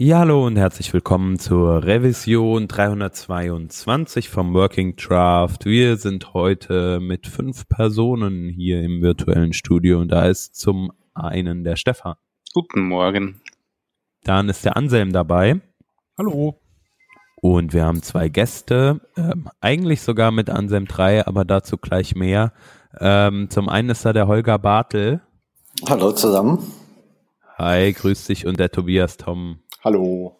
Ja, hallo und herzlich willkommen zur Revision 322 vom Working Draft. Wir sind heute mit fünf Personen hier im virtuellen Studio und da ist zum einen der Stefan. Guten Morgen. Dann ist der Anselm dabei. Hallo. Und wir haben zwei Gäste, ähm, eigentlich sogar mit Anselm 3, aber dazu gleich mehr. Ähm, zum einen ist da der Holger Bartel. Hallo zusammen. Hi, grüß dich und der Tobias Tom. Hallo.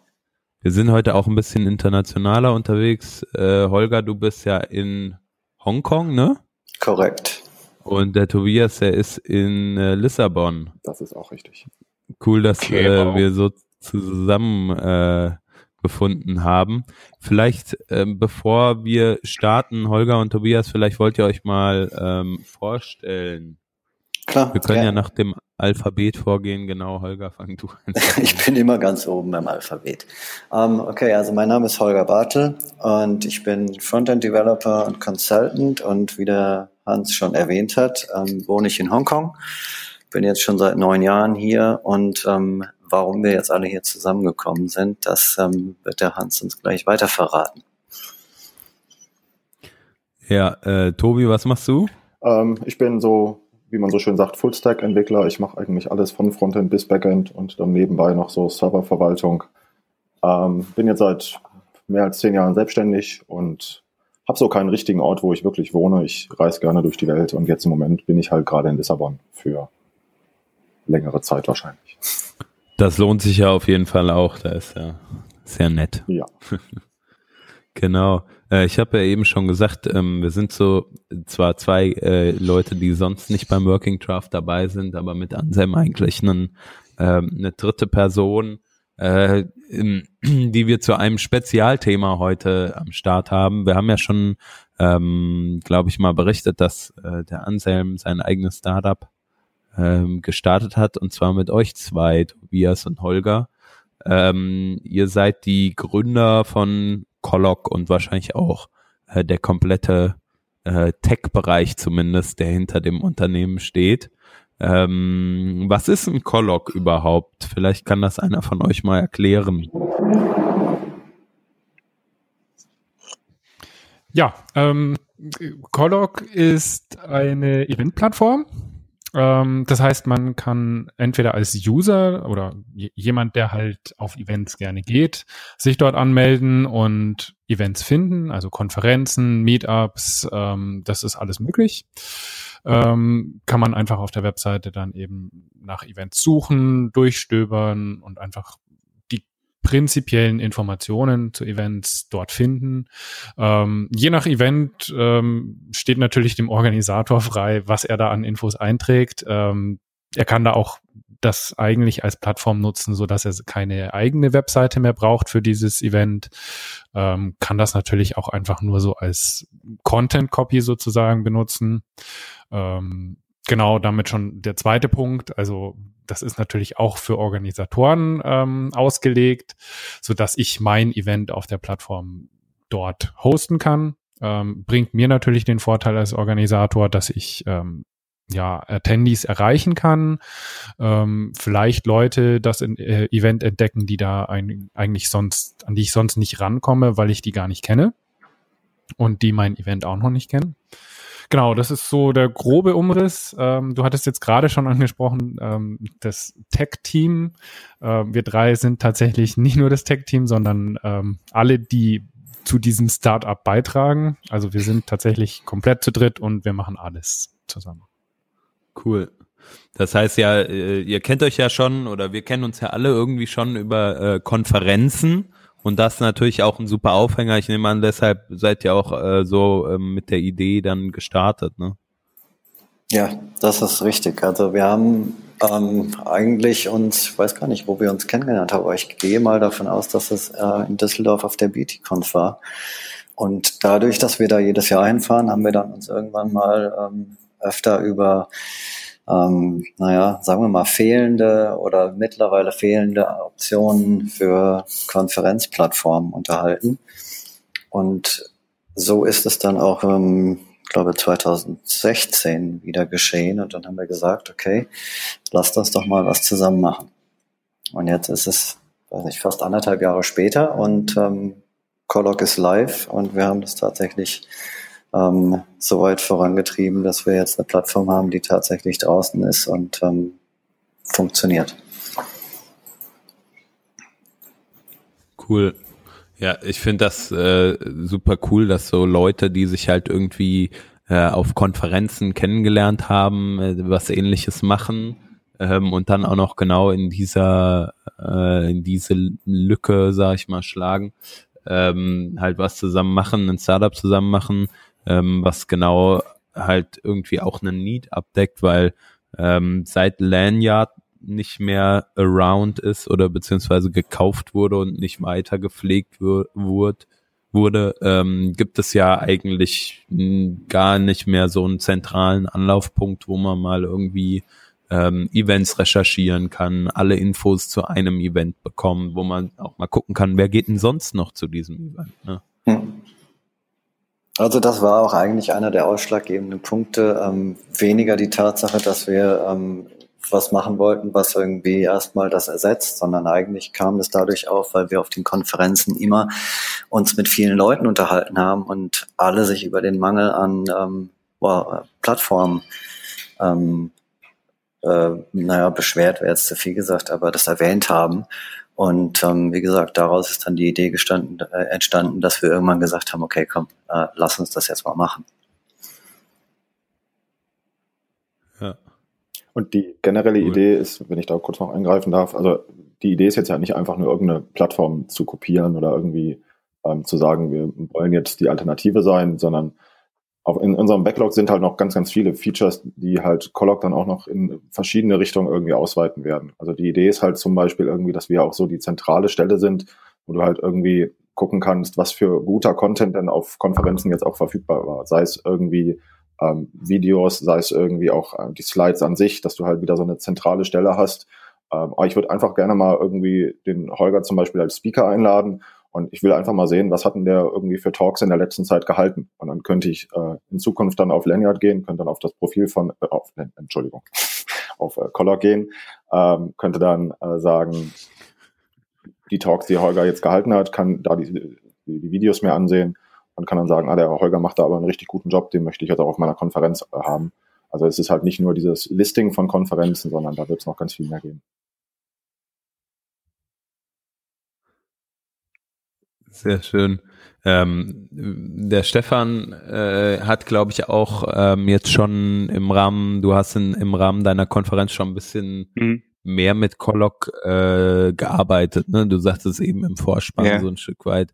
Wir sind heute auch ein bisschen internationaler unterwegs. Äh, Holger, du bist ja in Hongkong, ne? Korrekt. Und der Tobias, der ist in äh, Lissabon. Das ist auch richtig. Cool, dass okay, äh, wow. wir so zusammen äh, gefunden haben. Vielleicht, ähm, bevor wir starten, Holger und Tobias, vielleicht wollt ihr euch mal ähm, vorstellen. Klar. Wir können ja. ja nach dem Alphabet vorgehen. Genau, Holger, fang du an. ich bin immer ganz oben beim Alphabet. Um, ähm, okay, also mein Name ist Holger Bartel und ich bin Frontend Developer und Consultant und wie der Hans schon erwähnt hat, ähm, wohne ich in Hongkong. Bin jetzt schon seit neun Jahren hier und ähm, warum wir jetzt alle hier zusammengekommen sind, das wird der Hans uns gleich weiter verraten. Ja, äh, Tobi, was machst du? Ähm, ich bin so wie man so schön sagt, Full-Stack-Entwickler. Ich mache eigentlich alles von Frontend bis Backend und dann nebenbei noch so Serververwaltung. Ähm, bin jetzt seit mehr als zehn Jahren selbstständig und habe so keinen richtigen Ort, wo ich wirklich wohne. Ich reise gerne durch die Welt und jetzt im Moment bin ich halt gerade in Lissabon für längere Zeit wahrscheinlich. Das lohnt sich ja auf jeden Fall auch. Da ist ja sehr nett. Ja. genau. Äh, ich habe ja eben schon gesagt, ähm, wir sind so zwar zwei äh, Leute, die sonst nicht beim Working Draft dabei sind, aber mit Anselm eigentlich einen, ähm, eine dritte Person, äh, in, die wir zu einem Spezialthema heute am Start haben. Wir haben ja schon, ähm, glaube ich, mal berichtet, dass äh, der Anselm sein eigenes Startup ähm, gestartet hat und zwar mit euch zwei, Tobias und Holger. Ähm, ihr seid die Gründer von Colloc und wahrscheinlich auch äh, der komplette äh, Tech-Bereich zumindest, der hinter dem Unternehmen steht. Ähm, was ist ein Colloc überhaupt? Vielleicht kann das einer von euch mal erklären. Ja, ähm, Colloc ist eine Eventplattform, ähm, das heißt, man kann entweder als User oder jemand, der halt auf Events gerne geht, sich dort anmelden und Events finden, also Konferenzen, Meetups, ähm, das ist alles möglich. Ähm, kann man einfach auf der Webseite dann eben nach Events suchen, durchstöbern und einfach prinzipiellen Informationen zu Events dort finden. Ähm, je nach Event ähm, steht natürlich dem Organisator frei, was er da an Infos einträgt. Ähm, er kann da auch das eigentlich als Plattform nutzen, so dass er keine eigene Webseite mehr braucht für dieses Event. Ähm, kann das natürlich auch einfach nur so als Content Copy sozusagen benutzen. Ähm, genau, damit schon der zweite Punkt. Also das ist natürlich auch für Organisatoren ähm, ausgelegt, so dass ich mein Event auf der Plattform dort hosten kann. Ähm, bringt mir natürlich den Vorteil als Organisator, dass ich ähm, ja, Attendees erreichen kann, ähm, vielleicht Leute das in, äh, Event entdecken, die da ein, eigentlich sonst, an die ich sonst nicht rankomme, weil ich die gar nicht kenne und die mein Event auch noch nicht kennen. Genau, das ist so der grobe Umriss. Ähm, du hattest jetzt gerade schon angesprochen, ähm, das Tech-Team. Äh, wir drei sind tatsächlich nicht nur das Tech-Team, sondern ähm, alle, die zu diesem Startup beitragen. Also wir sind tatsächlich komplett zu dritt und wir machen alles zusammen. Cool. Das heißt ja, äh, ihr kennt euch ja schon oder wir kennen uns ja alle irgendwie schon über äh, Konferenzen und das ist natürlich auch ein super Aufhänger. Ich nehme an, deshalb seid ihr auch äh, so ähm, mit der Idee dann gestartet, ne? Ja, das ist richtig. Also wir haben ähm, eigentlich uns, ich weiß gar nicht, wo wir uns kennengelernt haben, aber ich gehe mal davon aus, dass es äh, in Düsseldorf auf der BT-Conf war. Und dadurch, dass wir da jedes Jahr hinfahren, haben wir dann uns irgendwann mal ähm, öfter über ähm, naja, sagen wir mal, fehlende oder mittlerweile fehlende Optionen für Konferenzplattformen unterhalten. Und so ist es dann auch, ähm, glaube 2016 wieder geschehen. Und dann haben wir gesagt, okay, lasst uns doch mal was zusammen machen. Und jetzt ist es weiß nicht, fast anderthalb Jahre später und ähm, Colloc ist live und wir haben das tatsächlich ähm, so weit vorangetrieben, dass wir jetzt eine Plattform haben, die tatsächlich draußen ist und ähm, funktioniert. Cool. Ja, ich finde das äh, super cool, dass so Leute, die sich halt irgendwie äh, auf Konferenzen kennengelernt haben, äh, was ähnliches machen ähm, und dann auch noch genau in dieser, äh, in diese Lücke, sag ich mal, schlagen, ähm, halt was zusammen machen, ein Startup zusammen machen, ähm, was genau halt irgendwie auch einen Need abdeckt, weil ähm, seit Lanyard nicht mehr around ist oder beziehungsweise gekauft wurde und nicht weiter gepflegt wurde, wurde, ähm, gibt es ja eigentlich gar nicht mehr so einen zentralen Anlaufpunkt, wo man mal irgendwie ähm, Events recherchieren kann, alle Infos zu einem Event bekommen, wo man auch mal gucken kann, wer geht denn sonst noch zu diesem Event. Ne? Hm. Also das war auch eigentlich einer der ausschlaggebenden Punkte. Ähm, weniger die Tatsache, dass wir ähm, was machen wollten, was irgendwie erstmal das ersetzt, sondern eigentlich kam es dadurch auf, weil wir auf den Konferenzen immer uns mit vielen Leuten unterhalten haben und alle sich über den Mangel an ähm, Plattformen ähm, äh, naja, beschwert wäre jetzt zu viel gesagt, aber das erwähnt haben. Und ähm, wie gesagt, daraus ist dann die Idee gestanden, äh, entstanden, dass wir irgendwann gesagt haben, okay, komm, äh, lass uns das jetzt mal machen. Und die generelle cool. Idee ist, wenn ich da kurz noch eingreifen darf, also die Idee ist jetzt ja nicht einfach nur irgendeine Plattform zu kopieren oder irgendwie ähm, zu sagen, wir wollen jetzt die Alternative sein, sondern auch in unserem Backlog sind halt noch ganz, ganz viele Features, die halt Collog dann auch noch in verschiedene Richtungen irgendwie ausweiten werden. Also die Idee ist halt zum Beispiel irgendwie, dass wir auch so die zentrale Stelle sind, wo du halt irgendwie gucken kannst, was für guter Content denn auf Konferenzen jetzt auch verfügbar war. Sei es irgendwie ähm, Videos, sei es irgendwie auch äh, die Slides an sich, dass du halt wieder so eine zentrale Stelle hast. Ähm, aber ich würde einfach gerne mal irgendwie den Holger zum Beispiel als Speaker einladen und ich will einfach mal sehen, was hatten der irgendwie für Talks in der letzten Zeit gehalten. Und dann könnte ich äh, in Zukunft dann auf Lanyard gehen, könnte dann auf das Profil von, äh, auf, äh, Entschuldigung, auf äh, Collar gehen, ähm, könnte dann äh, sagen, die Talks, die Holger jetzt gehalten hat, kann da die, die, die Videos mir ansehen und kann dann sagen, ah, der Holger macht da aber einen richtig guten Job, den möchte ich jetzt auch auf meiner Konferenz äh, haben. Also es ist halt nicht nur dieses Listing von Konferenzen, sondern da wird es noch ganz viel mehr geben. Sehr schön. Ähm, der Stefan äh, hat, glaube ich, auch ähm, jetzt schon im Rahmen, du hast in, im Rahmen deiner Konferenz schon ein bisschen mhm. mehr mit Colloc äh, gearbeitet. Ne? Du sagtest eben im Vorspann ja. so ein Stück weit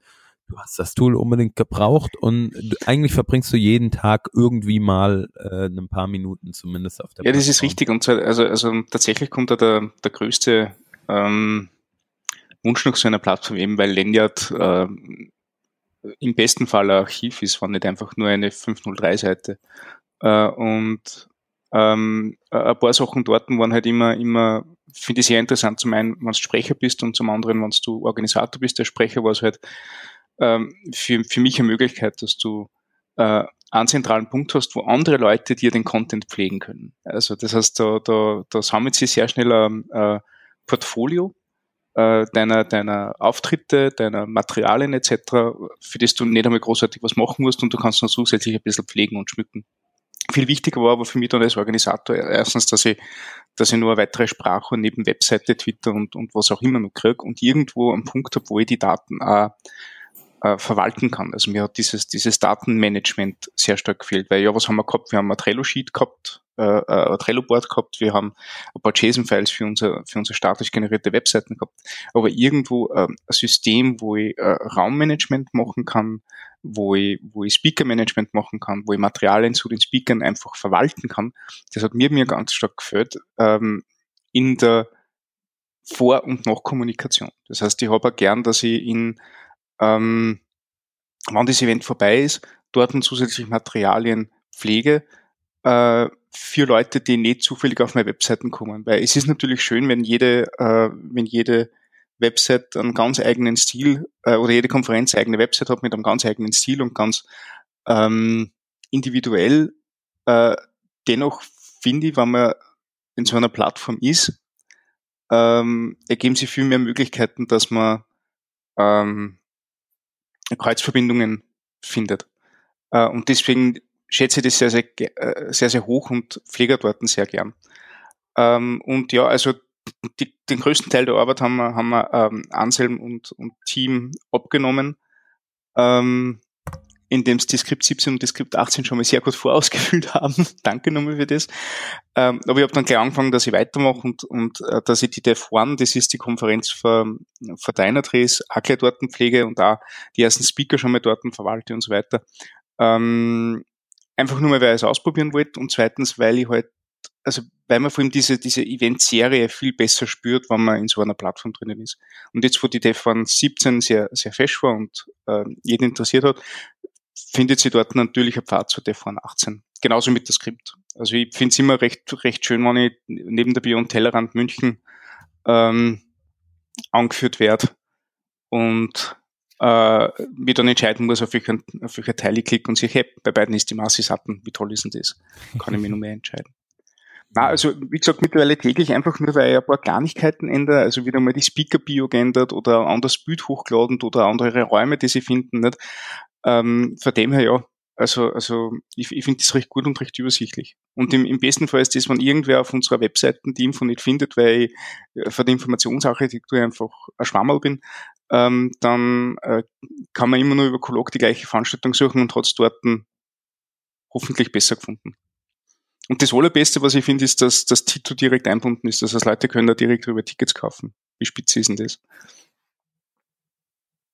du hast das Tool unbedingt gebraucht und du, eigentlich verbringst du jeden Tag irgendwie mal äh, ein paar Minuten zumindest auf der Ja, das ist richtig. Und zwar, also, also tatsächlich kommt da der, der größte ähm, Wunsch nach so einer Plattform eben, weil Lanyard äh, im besten Fall ein Archiv ist, war nicht einfach nur eine 503-Seite. Äh, und ähm, ein paar Sachen dort waren halt immer, immer, finde ich sehr interessant. Zum einen, wenn du Sprecher bist und zum anderen, wenn du Organisator bist. Der Sprecher war es halt ähm, für, für mich eine Möglichkeit, dass du äh, einen zentralen Punkt hast, wo andere Leute dir den Content pflegen können. Also das heißt, da, da, da sammelt sich sehr schnell ein äh, Portfolio äh, deiner, deiner Auftritte, deiner Materialien etc., für das du nicht einmal großartig was machen musst und du kannst dann zusätzlich ein bisschen pflegen und schmücken. Viel wichtiger war aber für mich dann als Organisator erstens, dass ich, dass ich nur eine weitere Sprache neben Webseite, Twitter und, und was auch immer noch kriege und irgendwo einen Punkt habe, wo ich die Daten auch äh, verwalten kann. Also mir hat dieses, dieses Datenmanagement sehr stark gefehlt, weil ja, was haben wir gehabt? Wir haben ein Trello-Sheet gehabt, äh, äh ein Trello-Board gehabt, wir haben ein paar JSON-Files für, unser, für unsere statisch generierte Webseiten gehabt, aber irgendwo äh, ein System, wo ich äh, Raummanagement machen kann, wo ich, wo ich Speaker-Management machen kann, wo ich Materialien zu den Speakern einfach verwalten kann, das hat mir, mir ganz stark gefällt, ähm, in der Vor- und Nachkommunikation. Das heißt, ich habe auch gern, dass ich in ähm, wann das Event vorbei ist, dort zusätzliche Materialien pflege äh, für Leute, die nicht zufällig auf meine Webseiten kommen. Weil es ist natürlich schön, wenn jede, äh, wenn jede Website einen ganz eigenen Stil äh, oder jede Konferenz eigene Website hat mit einem ganz eigenen Stil und ganz ähm, individuell. Äh, dennoch finde ich, wenn man in so einer Plattform ist, ähm, ergeben sich viel mehr Möglichkeiten, dass man ähm, Kreuzverbindungen findet. Äh, und deswegen schätze das sehr, sehr, äh, sehr, sehr hoch und pflege dort sehr gern. Ähm, und ja, also die, den größten Teil der Arbeit haben wir, haben wir ähm, Anselm und, und Team abgenommen. Ähm, indem sie die Skript 17 und die Skript 18 schon mal sehr gut vorausgefüllt haben. Danke nochmal für das. Ähm, aber ich habe dann gleich angefangen, dass ich weitermache und, und äh, dass ich die Dev One, das ist die Konferenz für, für Dynatrace, auch gleich dort pflege und auch die ersten Speaker schon mal dort verwalte und so weiter. Ähm, einfach nur mal, weil ich es ausprobieren wollte und zweitens, weil ich halt, also weil man vor allem diese, diese Event-Serie viel besser spürt, wenn man in so einer Plattform drinnen ist. Und jetzt, wo die Dev One 17 sehr, sehr fesch war und äh, jeden interessiert hat, findet sie dort natürlich ein Pfad zu DEFRAN 18. Genauso mit der Skript. Also ich finde es immer recht, recht schön, wenn ich neben der Beyond Tellerrand München ähm, angeführt werde und äh, mir dann entscheiden muss, auf welchen, auf welcher Teile ich klicke und sich, hey, bei beiden ist die Masse satten. Wie toll ist denn das? Kann ich mir nur mehr entscheiden. Na, also wie gesagt, mittlerweile täglich einfach nur, weil ich ein paar Kleinigkeiten ändere, also wieder mal die Speaker-Bio geändert oder ein anderes Bild hochgeladen oder andere Räume, die sie finden. Nicht? Ähm, von dem her ja, also, also ich, ich finde das recht gut und recht übersichtlich. Und im, im besten Fall ist das, wenn irgendwer auf unserer Webseite die Info nicht findet, weil ich äh, für die Informationsarchitektur einfach ein Schwammerl bin, ähm, dann äh, kann man immer nur über Kolog die gleiche Veranstaltung suchen und hat es dort hoffentlich besser gefunden. Und das Allerbeste, was ich finde, ist, dass das Tito direkt einbunden ist. Das heißt, Leute können da direkt über Tickets kaufen. Wie spitze ist denn das?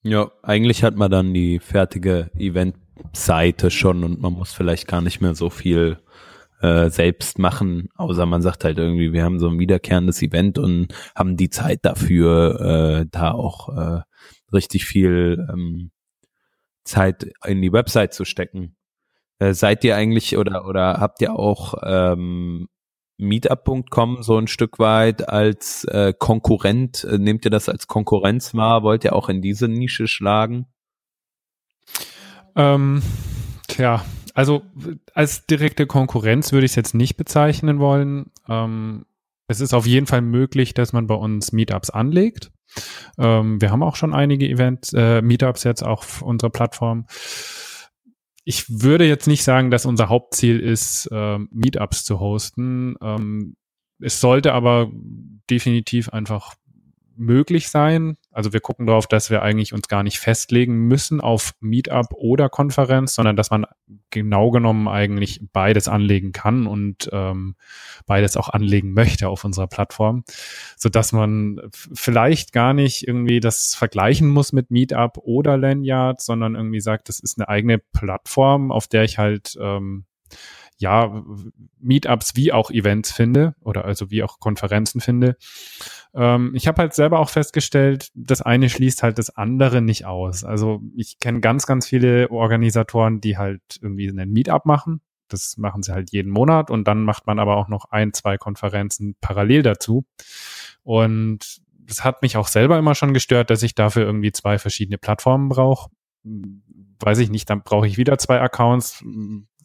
Ja, eigentlich hat man dann die fertige Event-Seite schon und man muss vielleicht gar nicht mehr so viel äh, selbst machen, außer man sagt halt irgendwie, wir haben so ein wiederkehrendes Event und haben die Zeit dafür, äh, da auch äh, richtig viel ähm, Zeit in die Website zu stecken. Äh, seid ihr eigentlich oder oder habt ihr auch ähm, Meetup.com so ein Stück weit als äh, Konkurrent, äh, nehmt ihr das als Konkurrenz wahr? Wollt ihr auch in diese Nische schlagen? Ähm, tja, also als direkte Konkurrenz würde ich es jetzt nicht bezeichnen wollen. Ähm, es ist auf jeden Fall möglich, dass man bei uns Meetups anlegt. Ähm, wir haben auch schon einige Events, äh, Meetups jetzt auf unserer Plattform ich würde jetzt nicht sagen, dass unser Hauptziel ist, äh, Meetups zu hosten. Ähm, es sollte aber definitiv einfach möglich sein. Also wir gucken darauf, dass wir eigentlich uns gar nicht festlegen müssen auf Meetup oder Konferenz, sondern dass man genau genommen eigentlich beides anlegen kann und ähm, beides auch anlegen möchte auf unserer Plattform, so dass man vielleicht gar nicht irgendwie das vergleichen muss mit Meetup oder Lanyard, sondern irgendwie sagt, das ist eine eigene Plattform, auf der ich halt ähm, ja, Meetups wie auch Events finde oder also wie auch Konferenzen finde. Ähm, ich habe halt selber auch festgestellt, das eine schließt halt das andere nicht aus. Also ich kenne ganz, ganz viele Organisatoren, die halt irgendwie einen Meetup machen. Das machen sie halt jeden Monat und dann macht man aber auch noch ein, zwei Konferenzen parallel dazu. Und das hat mich auch selber immer schon gestört, dass ich dafür irgendwie zwei verschiedene Plattformen brauche. Weiß ich nicht, dann brauche ich wieder zwei Accounts,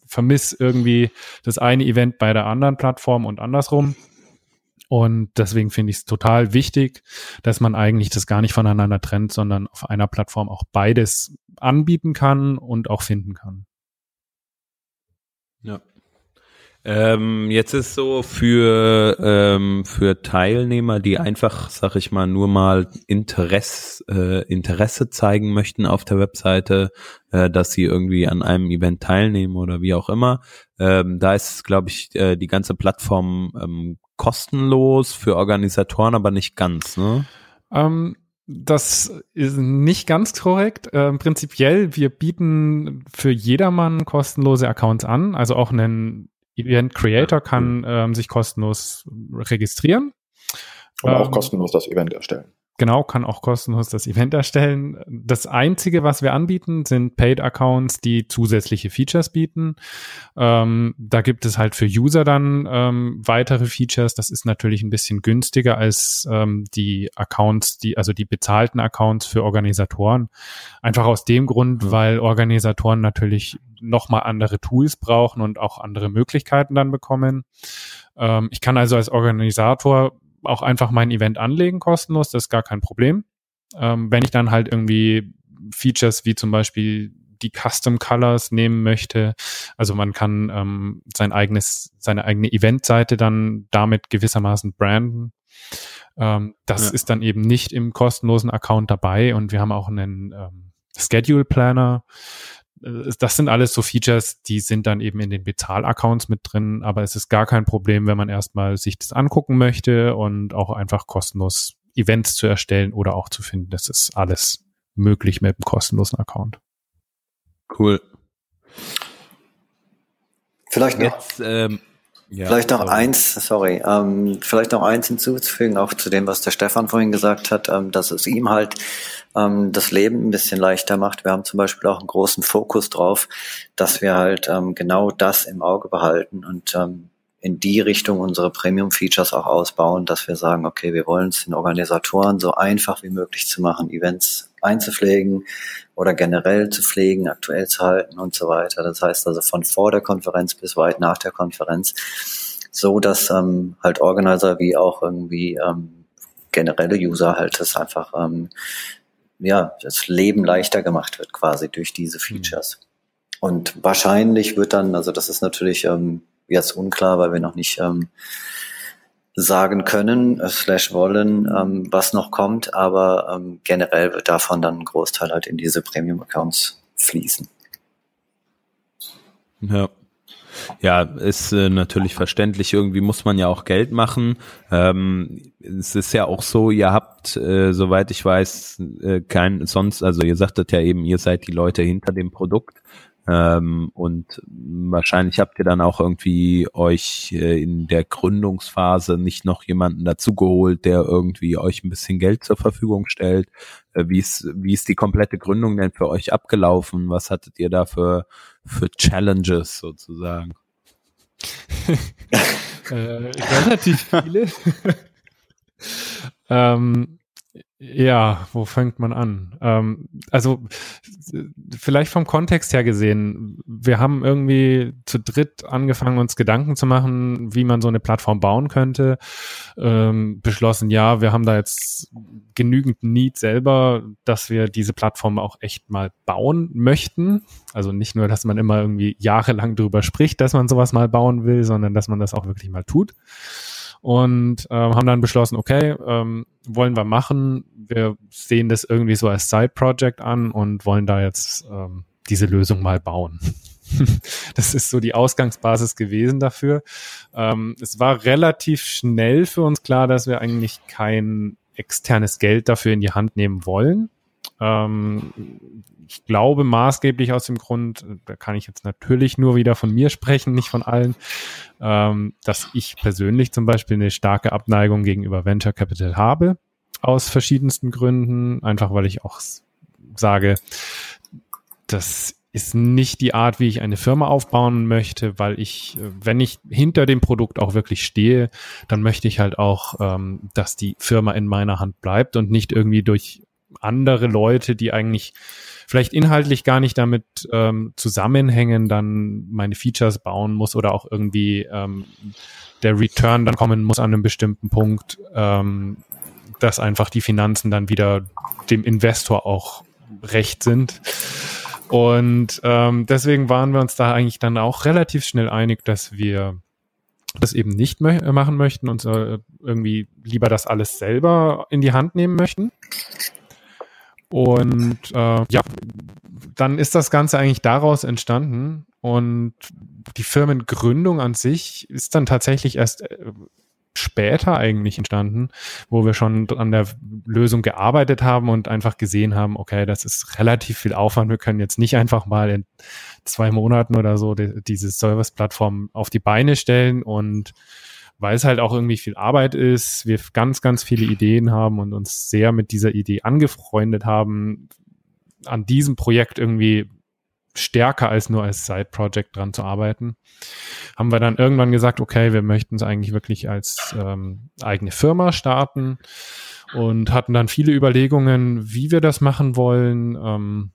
vermisse irgendwie das eine Event bei der anderen Plattform und andersrum. Und deswegen finde ich es total wichtig, dass man eigentlich das gar nicht voneinander trennt, sondern auf einer Plattform auch beides anbieten kann und auch finden kann. Ja, ähm, jetzt ist so für ähm, für Teilnehmer, die einfach, sag ich mal, nur mal Interesse äh, Interesse zeigen möchten auf der Webseite, äh, dass sie irgendwie an einem Event teilnehmen oder wie auch immer. Ähm, da ist, glaube ich, äh, die ganze Plattform ähm, kostenlos für Organisatoren, aber nicht ganz. Ne? Ähm, das ist nicht ganz korrekt. Ähm, prinzipiell, wir bieten für jedermann kostenlose Accounts an, also auch einen Event Creator kann ähm, sich kostenlos registrieren. Und auch ähm, kostenlos das Event erstellen. Genau, kann auch kostenlos das Event erstellen. Das Einzige, was wir anbieten, sind Paid-Accounts, die zusätzliche Features bieten. Ähm, da gibt es halt für User dann ähm, weitere Features. Das ist natürlich ein bisschen günstiger als ähm, die Accounts, die, also die bezahlten Accounts für Organisatoren. Einfach aus dem Grund, mhm. weil Organisatoren natürlich nochmal andere Tools brauchen und auch andere Möglichkeiten dann bekommen. Ähm, ich kann also als Organisator auch einfach mein Event anlegen kostenlos, das ist gar kein Problem. Ähm, wenn ich dann halt irgendwie Features wie zum Beispiel die Custom Colors nehmen möchte. Also man kann ähm, sein eigenes, seine eigene Eventseite dann damit gewissermaßen branden. Ähm, das ja. ist dann eben nicht im kostenlosen Account dabei und wir haben auch einen ähm, Schedule Planner. Äh, das sind alles so Features, die sind dann eben in den Bezahlaccounts mit drin, aber es ist gar kein Problem, wenn man erstmal sich das angucken möchte und auch einfach kostenlos Events zu erstellen oder auch zu finden. Das ist alles möglich mit einem kostenlosen Account. Cool. Vielleicht noch, Jetzt, ähm, ja, vielleicht noch eins, sorry, ähm, vielleicht noch eins hinzuzufügen, auch zu dem, was der Stefan vorhin gesagt hat, ähm, dass es ihm halt ähm, das Leben ein bisschen leichter macht. Wir haben zum Beispiel auch einen großen Fokus drauf, dass wir halt ähm, genau das im Auge behalten und ähm, in die Richtung unsere Premium-Features auch ausbauen, dass wir sagen, okay, wir wollen es den Organisatoren so einfach wie möglich zu machen, Events einzupflegen oder generell zu pflegen, aktuell zu halten und so weiter. Das heißt also von vor der Konferenz bis weit nach der Konferenz, so dass ähm, halt Organizer wie auch irgendwie ähm, generelle User halt das einfach ähm, ja das Leben leichter gemacht wird quasi durch diese Features. Und wahrscheinlich wird dann, also das ist natürlich ähm, jetzt unklar, weil wir noch nicht ähm, sagen können, äh, slash wollen, ähm, was noch kommt, aber ähm, generell wird davon dann ein Großteil halt in diese Premium-Accounts fließen. Ja. Ja, ist äh, natürlich verständlich. Irgendwie muss man ja auch Geld machen. Ähm, es ist ja auch so, ihr habt, äh, soweit ich weiß, äh, kein sonst, also ihr sagtet ja eben, ihr seid die Leute hinter dem Produkt. Ähm, und wahrscheinlich habt ihr dann auch irgendwie euch äh, in der Gründungsphase nicht noch jemanden dazugeholt, der irgendwie euch ein bisschen Geld zur Verfügung stellt. Äh, wie, ist, wie ist die komplette Gründung denn für euch abgelaufen? Was hattet ihr da für, für Challenges sozusagen? äh, relativ viele. ähm, ja, wo fängt man an? Ähm, also vielleicht vom Kontext her gesehen, wir haben irgendwie zu dritt angefangen, uns Gedanken zu machen, wie man so eine Plattform bauen könnte. Ähm, beschlossen, ja, wir haben da jetzt genügend Need selber, dass wir diese Plattform auch echt mal bauen möchten. Also nicht nur, dass man immer irgendwie jahrelang drüber spricht, dass man sowas mal bauen will, sondern dass man das auch wirklich mal tut und ähm, haben dann beschlossen, okay, ähm, wollen wir machen. Wir sehen das irgendwie so als Side-Project an und wollen da jetzt ähm, diese Lösung mal bauen. das ist so die Ausgangsbasis gewesen dafür. Ähm, es war relativ schnell für uns klar, dass wir eigentlich kein externes Geld dafür in die Hand nehmen wollen. Ähm, ich glaube maßgeblich aus dem Grund, da kann ich jetzt natürlich nur wieder von mir sprechen, nicht von allen, ähm, dass ich persönlich zum Beispiel eine starke Abneigung gegenüber Venture Capital habe, aus verschiedensten Gründen, einfach weil ich auch sage, das ist nicht die Art, wie ich eine Firma aufbauen möchte, weil ich, wenn ich hinter dem Produkt auch wirklich stehe, dann möchte ich halt auch, ähm, dass die Firma in meiner Hand bleibt und nicht irgendwie durch andere Leute, die eigentlich vielleicht inhaltlich gar nicht damit ähm, zusammenhängen, dann meine Features bauen muss oder auch irgendwie ähm, der Return dann kommen muss an einem bestimmten Punkt, ähm, dass einfach die Finanzen dann wieder dem Investor auch recht sind. Und ähm, deswegen waren wir uns da eigentlich dann auch relativ schnell einig, dass wir das eben nicht mö machen möchten und äh, irgendwie lieber das alles selber in die Hand nehmen möchten. Und äh, ja, dann ist das Ganze eigentlich daraus entstanden. Und die Firmengründung an sich ist dann tatsächlich erst äh, später eigentlich entstanden, wo wir schon an der Lösung gearbeitet haben und einfach gesehen haben, okay, das ist relativ viel Aufwand. Wir können jetzt nicht einfach mal in zwei Monaten oder so die, diese Service-Plattform auf die Beine stellen und weil es halt auch irgendwie viel Arbeit ist, wir ganz, ganz viele Ideen haben und uns sehr mit dieser Idee angefreundet haben, an diesem Projekt irgendwie stärker als nur als Side-Project dran zu arbeiten, haben wir dann irgendwann gesagt, okay, wir möchten es eigentlich wirklich als ähm, eigene Firma starten und hatten dann viele Überlegungen, wie wir das machen wollen. Ähm,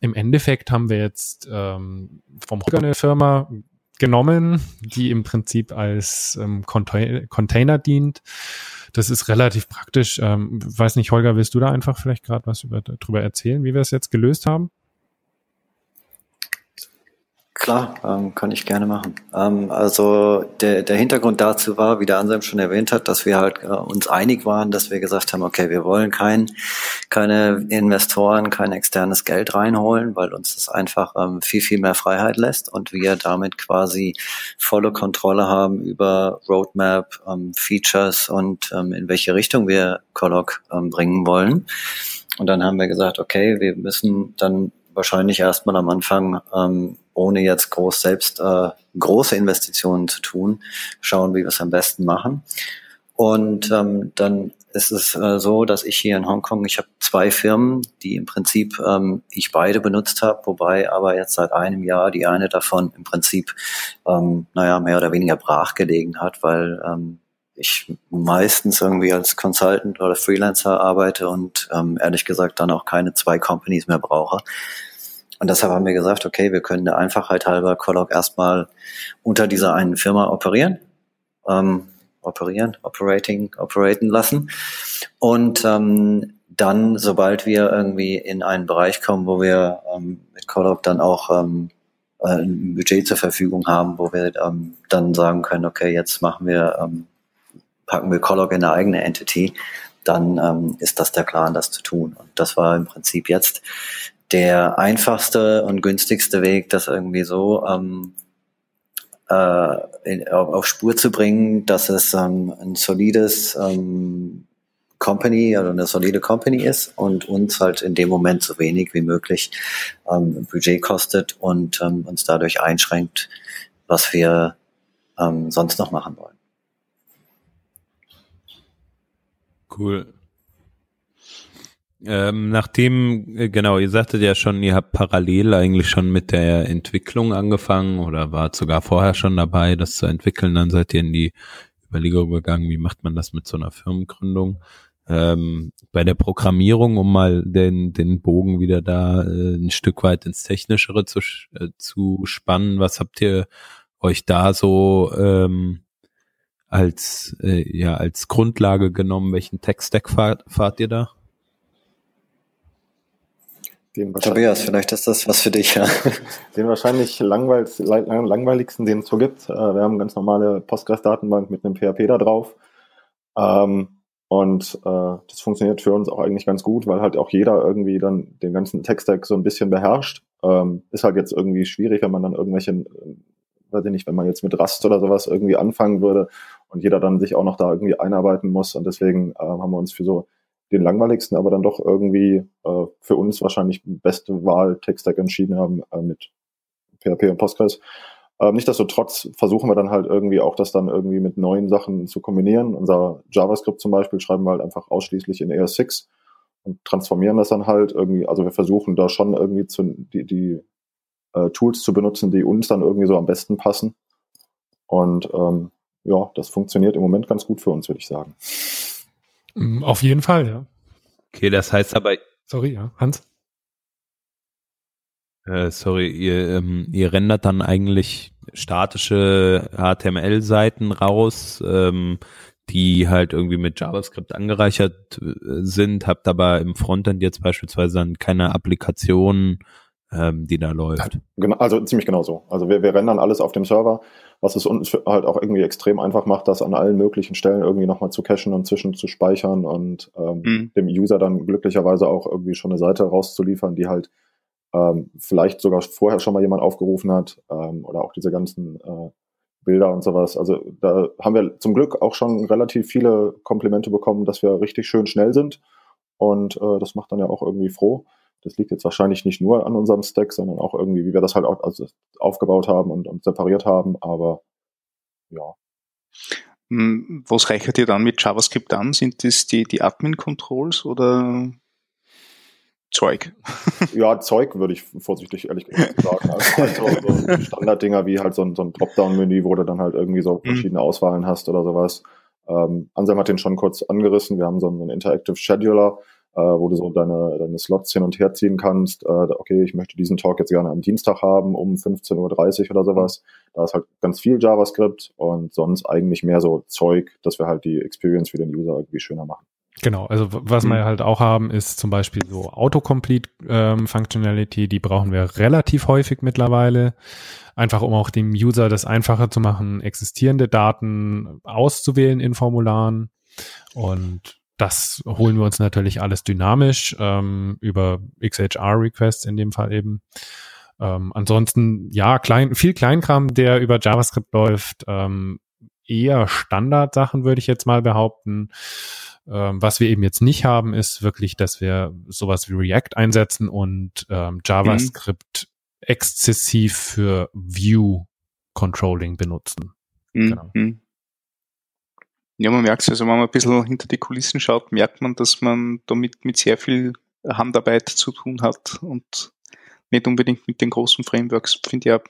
Im Endeffekt haben wir jetzt ähm, vom eine Firma, genommen, die im Prinzip als ähm, Container dient. Das ist relativ praktisch. Ähm, weiß nicht, Holger, willst du da einfach vielleicht gerade was über, darüber erzählen, wie wir es jetzt gelöst haben? Klar, ähm, kann ich gerne machen. Ähm, also der, der Hintergrund dazu war, wie der Anselm schon erwähnt hat, dass wir halt äh, uns einig waren, dass wir gesagt haben, okay, wir wollen kein, keine Investoren, kein externes Geld reinholen, weil uns das einfach ähm, viel, viel mehr Freiheit lässt und wir damit quasi volle Kontrolle haben über Roadmap, ähm, Features und ähm, in welche Richtung wir Colloc ähm, bringen wollen. Und dann haben wir gesagt, okay, wir müssen dann wahrscheinlich erstmal am Anfang ähm, ohne jetzt groß selbst äh, große Investitionen zu tun, schauen, wie wir es am besten machen. Und ähm, dann ist es äh, so, dass ich hier in Hongkong, ich habe zwei Firmen, die im Prinzip ähm, ich beide benutzt habe, wobei aber jetzt seit einem Jahr die eine davon im Prinzip, ähm, naja, mehr oder weniger brachgelegen hat, weil ähm, ich meistens irgendwie als Consultant oder Freelancer arbeite und ähm, ehrlich gesagt dann auch keine zwei Companies mehr brauche. Und deshalb haben wir gesagt, okay, wir können der Einfachheit halber Colloc erstmal unter dieser einen Firma operieren, ähm, operieren, operating, operaten lassen. Und ähm, dann, sobald wir irgendwie in einen Bereich kommen, wo wir ähm, mit Colloc dann auch ähm, äh, ein Budget zur Verfügung haben, wo wir ähm, dann sagen können, okay, jetzt machen wir, ähm, packen wir Colloc in eine eigene Entity, dann ähm, ist das der Plan, das zu tun. Und das war im Prinzip jetzt der einfachste und günstigste Weg, das irgendwie so ähm, äh, in, auf, auf, Spur zu bringen, dass es ähm, ein solides ähm, Company oder eine solide Company ist und uns halt in dem Moment so wenig wie möglich ähm, Budget kostet und ähm, uns dadurch einschränkt, was wir ähm, sonst noch machen wollen. Cool. Ähm, nachdem, äh, genau, ihr sagtet ja schon, ihr habt parallel eigentlich schon mit der Entwicklung angefangen oder wart sogar vorher schon dabei, das zu entwickeln. Dann seid ihr in die Überlegung gegangen, wie macht man das mit so einer Firmengründung. Ähm, bei der Programmierung, um mal den, den Bogen wieder da äh, ein Stück weit ins Technischere zu, äh, zu spannen, was habt ihr euch da so ähm, als, äh, ja, als Grundlage genommen? Welchen Tech-Stack fahrt, fahrt ihr da? Den Tobias, vielleicht ist das was für dich, ja. Den wahrscheinlich langweiligsten, den es so gibt. Äh, wir haben eine ganz normale Postgres-Datenbank mit einem PHP da drauf. Ähm, und äh, das funktioniert für uns auch eigentlich ganz gut, weil halt auch jeder irgendwie dann den ganzen Tech-Stack so ein bisschen beherrscht. Ähm, ist halt jetzt irgendwie schwierig, wenn man dann irgendwelche, äh, weiß ich nicht, wenn man jetzt mit Rust oder sowas irgendwie anfangen würde und jeder dann sich auch noch da irgendwie einarbeiten muss. Und deswegen haben wir uns für so den langweiligsten, aber dann doch irgendwie äh, für uns wahrscheinlich beste Wahl Tech-Stack entschieden haben äh, mit PHP und Postgres. Ähm, Nichtsdestotrotz versuchen wir dann halt irgendwie auch das dann irgendwie mit neuen Sachen zu kombinieren. Unser JavaScript zum Beispiel schreiben wir halt einfach ausschließlich in ES6 und transformieren das dann halt irgendwie. Also wir versuchen da schon irgendwie zu, die, die äh, Tools zu benutzen, die uns dann irgendwie so am besten passen. Und ähm, ja, das funktioniert im Moment ganz gut für uns, würde ich sagen. Mm, auf jeden Fall, ja. Okay, das heißt aber. Sorry, ja, Hans. Äh, sorry, ihr, ähm, ihr rendert dann eigentlich statische HTML-Seiten raus, ähm, die halt irgendwie mit JavaScript angereichert äh, sind, habt aber im Frontend jetzt beispielsweise dann keine Applikation, ähm, die da läuft. Genau, also ziemlich genau so. Also wir, wir rendern alles auf dem Server was es uns halt auch irgendwie extrem einfach macht, das an allen möglichen Stellen irgendwie nochmal zu cachen und zwischen zu speichern und ähm, mhm. dem User dann glücklicherweise auch irgendwie schon eine Seite rauszuliefern, die halt ähm, vielleicht sogar vorher schon mal jemand aufgerufen hat ähm, oder auch diese ganzen äh, Bilder und sowas. Also da haben wir zum Glück auch schon relativ viele Komplimente bekommen, dass wir richtig schön schnell sind und äh, das macht dann ja auch irgendwie froh. Das liegt jetzt wahrscheinlich nicht nur an unserem Stack, sondern auch irgendwie, wie wir das halt auch, also aufgebaut haben und, und separiert haben, aber ja. Hm, was reichert ihr dann mit JavaScript an? Sind das die, die Admin-Controls oder Zeug? Ja, Zeug würde ich vorsichtig ehrlich gesagt sagen. Also halt so, Standarddinger wie halt so ein, so ein Dropdown-Menü, wo du dann halt irgendwie so mhm. verschiedene Auswahlen hast oder sowas. Ähm, Anselm hat den schon kurz angerissen. Wir haben so einen Interactive Scheduler, äh, wo du so deine, deine Slots hin und her ziehen kannst. Äh, okay, ich möchte diesen Talk jetzt gerne am Dienstag haben um 15.30 Uhr oder sowas. Da ist halt ganz viel JavaScript und sonst eigentlich mehr so Zeug, dass wir halt die Experience für den User irgendwie schöner machen. Genau, also was mhm. wir halt auch haben, ist zum Beispiel so Autocomplete ähm, Functionality, die brauchen wir relativ häufig mittlerweile, einfach um auch dem User das einfacher zu machen, existierende Daten auszuwählen in Formularen. Und das holen wir uns natürlich alles dynamisch ähm, über XHR-Requests in dem Fall eben. Ähm, ansonsten, ja, klein, viel Kleinkram, der über JavaScript läuft, ähm, eher Standardsachen, würde ich jetzt mal behaupten. Ähm, was wir eben jetzt nicht haben, ist wirklich, dass wir sowas wie React einsetzen und ähm, JavaScript mhm. exzessiv für View Controlling benutzen. Mhm. Genau. Ja, man merkt es, also wenn man ein bisschen hinter die Kulissen schaut, merkt man, dass man damit mit sehr viel Handarbeit zu tun hat und nicht unbedingt mit den großen Frameworks. Finde ich ja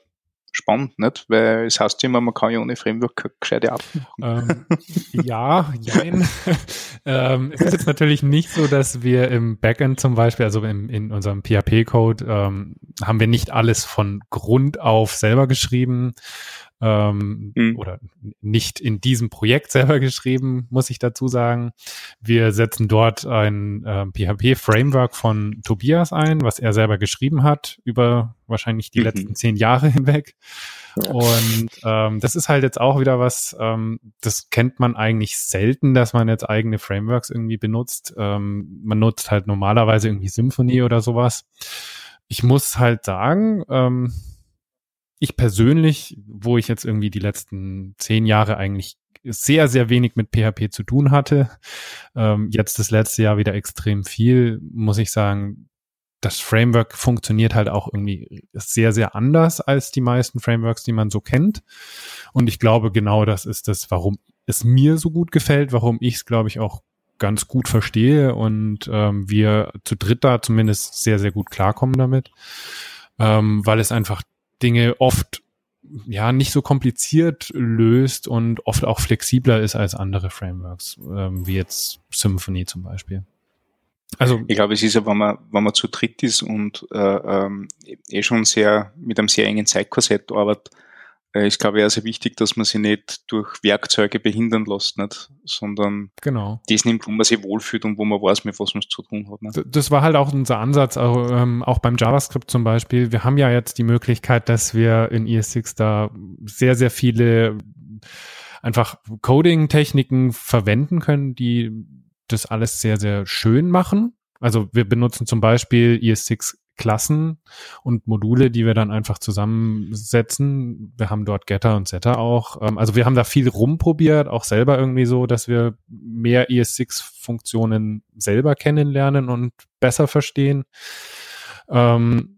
spannend, nicht? Weil es heißt immer, man kann ja ohne Framework gescheite App machen. Ähm, ja, jein. ähm, es ist jetzt natürlich nicht so, dass wir im Backend zum Beispiel, also im, in unserem PHP-Code, ähm, haben wir nicht alles von Grund auf selber geschrieben ähm, mhm. oder nicht in diesem Projekt selber geschrieben, muss ich dazu sagen. Wir setzen dort ein äh, PHP-Framework von Tobias ein, was er selber geschrieben hat über wahrscheinlich die mhm. letzten zehn Jahre hinweg. Ja. Und ähm, das ist halt jetzt auch wieder was, ähm, das kennt man eigentlich selten, dass man jetzt eigene Frameworks irgendwie benutzt. Ähm, man nutzt halt normalerweise irgendwie Symphony oder sowas. Ich muss halt sagen, ähm, ich persönlich, wo ich jetzt irgendwie die letzten zehn Jahre eigentlich sehr, sehr wenig mit PHP zu tun hatte, ähm, jetzt das letzte Jahr wieder extrem viel, muss ich sagen, das Framework funktioniert halt auch irgendwie sehr, sehr anders als die meisten Frameworks, die man so kennt. Und ich glaube, genau das ist das, warum es mir so gut gefällt, warum ich es, glaube ich, auch ganz gut verstehe und ähm, wir zu dritt da zumindest sehr, sehr gut klarkommen damit, ähm, weil es einfach Dinge oft ja nicht so kompliziert löst und oft auch flexibler ist als andere Frameworks, ähm, wie jetzt Symfony zum Beispiel. Also ich glaube, es ist ja, wenn man, wenn man zu dritt ist und äh, ähm, eh schon sehr mit einem sehr engen Zeitkorsett arbeitet, äh, ist, glaube ich, auch sehr wichtig, dass man sich nicht durch Werkzeuge behindern lässt, nicht? sondern genau. das nimmt, wo man sich wohlfühlt und wo man weiß, mit was man es zu tun hat. Nicht? Das war halt auch unser Ansatz, auch, ähm, auch beim JavaScript zum Beispiel. Wir haben ja jetzt die Möglichkeit, dass wir in ES6 da sehr, sehr viele einfach Coding-Techniken verwenden können, die das alles sehr, sehr schön machen. Also wir benutzen zum Beispiel ES6 Klassen und Module, die wir dann einfach zusammensetzen. Wir haben dort Getter und Setter auch. Ähm, also wir haben da viel rumprobiert, auch selber irgendwie so, dass wir mehr ES6-Funktionen selber kennenlernen und besser verstehen. Ähm,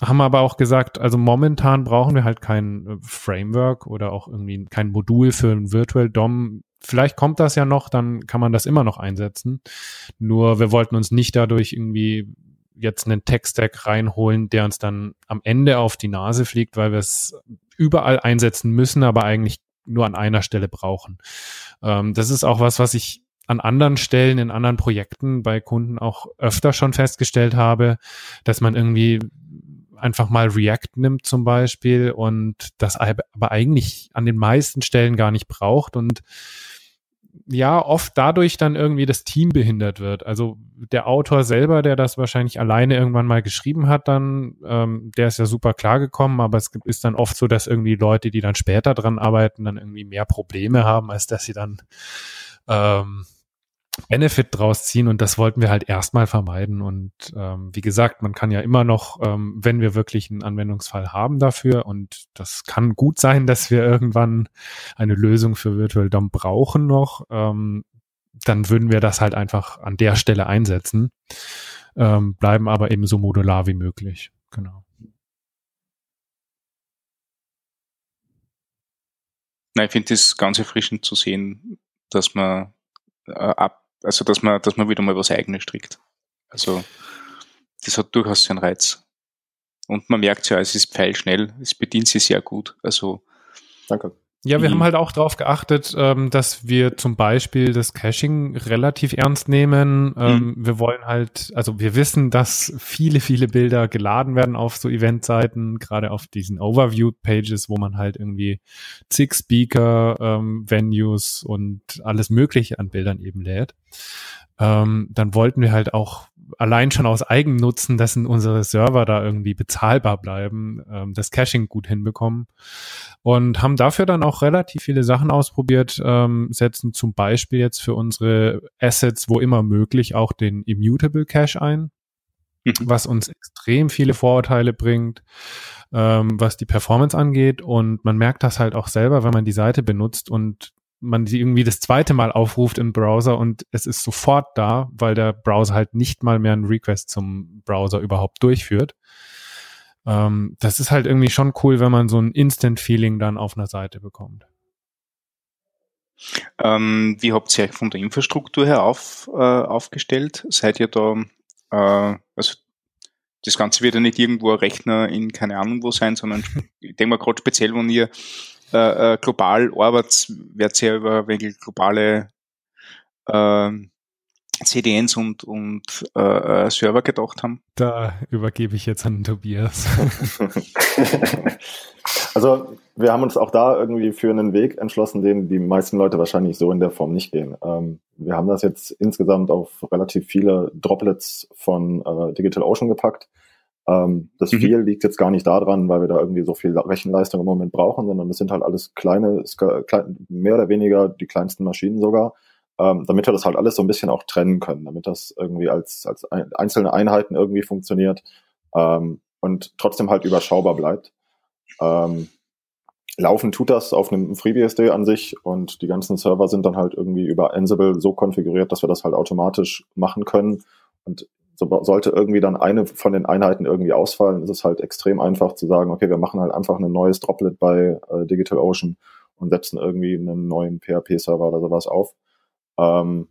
haben aber auch gesagt, also momentan brauchen wir halt kein äh, Framework oder auch irgendwie kein Modul für ein Virtual DOM. Vielleicht kommt das ja noch, dann kann man das immer noch einsetzen. Nur wir wollten uns nicht dadurch irgendwie jetzt einen Tech-Stack reinholen, der uns dann am Ende auf die Nase fliegt, weil wir es überall einsetzen müssen, aber eigentlich nur an einer Stelle brauchen. Ähm, das ist auch was, was ich an anderen Stellen, in anderen Projekten bei Kunden auch öfter schon festgestellt habe, dass man irgendwie einfach mal React nimmt zum Beispiel und das aber eigentlich an den meisten Stellen gar nicht braucht und ja oft dadurch dann irgendwie das Team behindert wird. Also der Autor selber, der das wahrscheinlich alleine irgendwann mal geschrieben hat, dann, ähm, der ist ja super klargekommen, aber es ist dann oft so, dass irgendwie Leute, die dann später dran arbeiten, dann irgendwie mehr Probleme haben, als dass sie dann ähm, Benefit draus ziehen und das wollten wir halt erstmal vermeiden. Und ähm, wie gesagt, man kann ja immer noch, ähm, wenn wir wirklich einen Anwendungsfall haben dafür, und das kann gut sein, dass wir irgendwann eine Lösung für Virtual DOM brauchen noch, ähm, dann würden wir das halt einfach an der Stelle einsetzen, ähm, bleiben aber eben so modular wie möglich. Genau. Nein, ich finde es ganz erfrischend zu sehen, dass man äh, ab also dass man, dass man wieder mal was eigenes strickt. Also das hat durchaus seinen Reiz. Und man merkt ja, es ist pfeilschnell, es bedient sich sehr gut. Also Danke. Ja, wir mhm. haben halt auch darauf geachtet, ähm, dass wir zum Beispiel das Caching relativ ernst nehmen. Ähm, mhm. Wir wollen halt, also wir wissen, dass viele, viele Bilder geladen werden auf so Eventseiten, gerade auf diesen Overview-Pages, wo man halt irgendwie zig Speaker, ähm, Venues und alles Mögliche an Bildern eben lädt. Ähm, dann wollten wir halt auch allein schon aus Eigennutzen, dass unsere Server da irgendwie bezahlbar bleiben, ähm, das Caching gut hinbekommen und haben dafür dann auch relativ viele Sachen ausprobiert, ähm, setzen zum Beispiel jetzt für unsere Assets, wo immer möglich, auch den Immutable Cache ein, mhm. was uns extrem viele Vorurteile bringt, ähm, was die Performance angeht und man merkt das halt auch selber, wenn man die Seite benutzt und man sie irgendwie das zweite Mal aufruft im Browser und es ist sofort da, weil der Browser halt nicht mal mehr einen Request zum Browser überhaupt durchführt. Ähm, das ist halt irgendwie schon cool, wenn man so ein Instant-Feeling dann auf einer Seite bekommt. Ähm, wie habt ihr euch von der Infrastruktur her auf, äh, aufgestellt? Seid ihr da, äh, also das Ganze wird ja nicht irgendwo ein Rechner in keine Ahnung wo sein, sondern ich denke mal gerade speziell, wenn ihr äh, äh, global arbeitet, wird sehr über welche globale äh, CDNs und, und äh, äh, Server gedacht haben? Da übergebe ich jetzt an Tobias. also wir haben uns auch da irgendwie für einen Weg entschlossen, den die meisten Leute wahrscheinlich so in der Form nicht gehen. Ähm, wir haben das jetzt insgesamt auf relativ viele Droplets von äh, DigitalOcean gepackt. Ähm, das mhm. viel liegt jetzt gar nicht daran, weil wir da irgendwie so viel Rechenleistung im Moment brauchen, sondern es sind halt alles kleine, mehr oder weniger die kleinsten Maschinen sogar, ähm, damit wir das halt alles so ein bisschen auch trennen können, damit das irgendwie als, als einzelne Einheiten irgendwie funktioniert ähm, und trotzdem halt überschaubar bleibt. Ähm, laufen tut das auf einem FreeBSD an sich und die ganzen Server sind dann halt irgendwie über Ansible so konfiguriert, dass wir das halt automatisch machen können. Und so, sollte irgendwie dann eine von den Einheiten irgendwie ausfallen, ist es halt extrem einfach zu sagen, okay, wir machen halt einfach ein neues Droplet bei äh, DigitalOcean und setzen irgendwie einen neuen PHP-Server oder sowas auf. Ähm,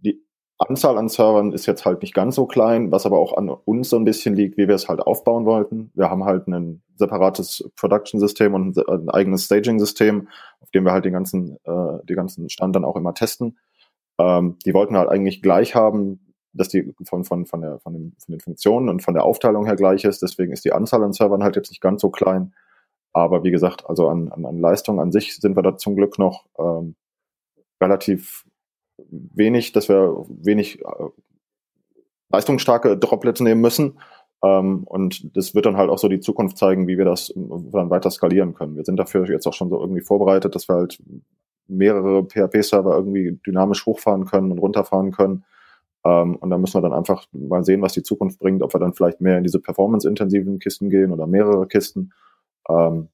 die Anzahl an Servern ist jetzt halt nicht ganz so klein, was aber auch an uns so ein bisschen liegt, wie wir es halt aufbauen wollten. Wir haben halt ein separates Production-System und ein eigenes Staging-System, auf dem wir halt den ganzen, äh, die ganzen Stand dann auch immer testen. Ähm, die wollten wir halt eigentlich gleich haben, dass die von, von, von, der, von, den, von den Funktionen und von der Aufteilung her gleich ist. Deswegen ist die Anzahl an Servern halt jetzt nicht ganz so klein. Aber wie gesagt, also an, an, an Leistung an sich sind wir da zum Glück noch ähm, relativ wenig, dass wir wenig äh, leistungsstarke Droplets nehmen müssen. Ähm, und das wird dann halt auch so die Zukunft zeigen, wie wir das dann weiter skalieren können. Wir sind dafür jetzt auch schon so irgendwie vorbereitet, dass wir halt mehrere PHP-Server irgendwie dynamisch hochfahren können und runterfahren können ähm, und da müssen wir dann einfach mal sehen, was die Zukunft bringt, ob wir dann vielleicht mehr in diese performance-intensiven Kisten gehen oder mehrere Kisten. Ähm,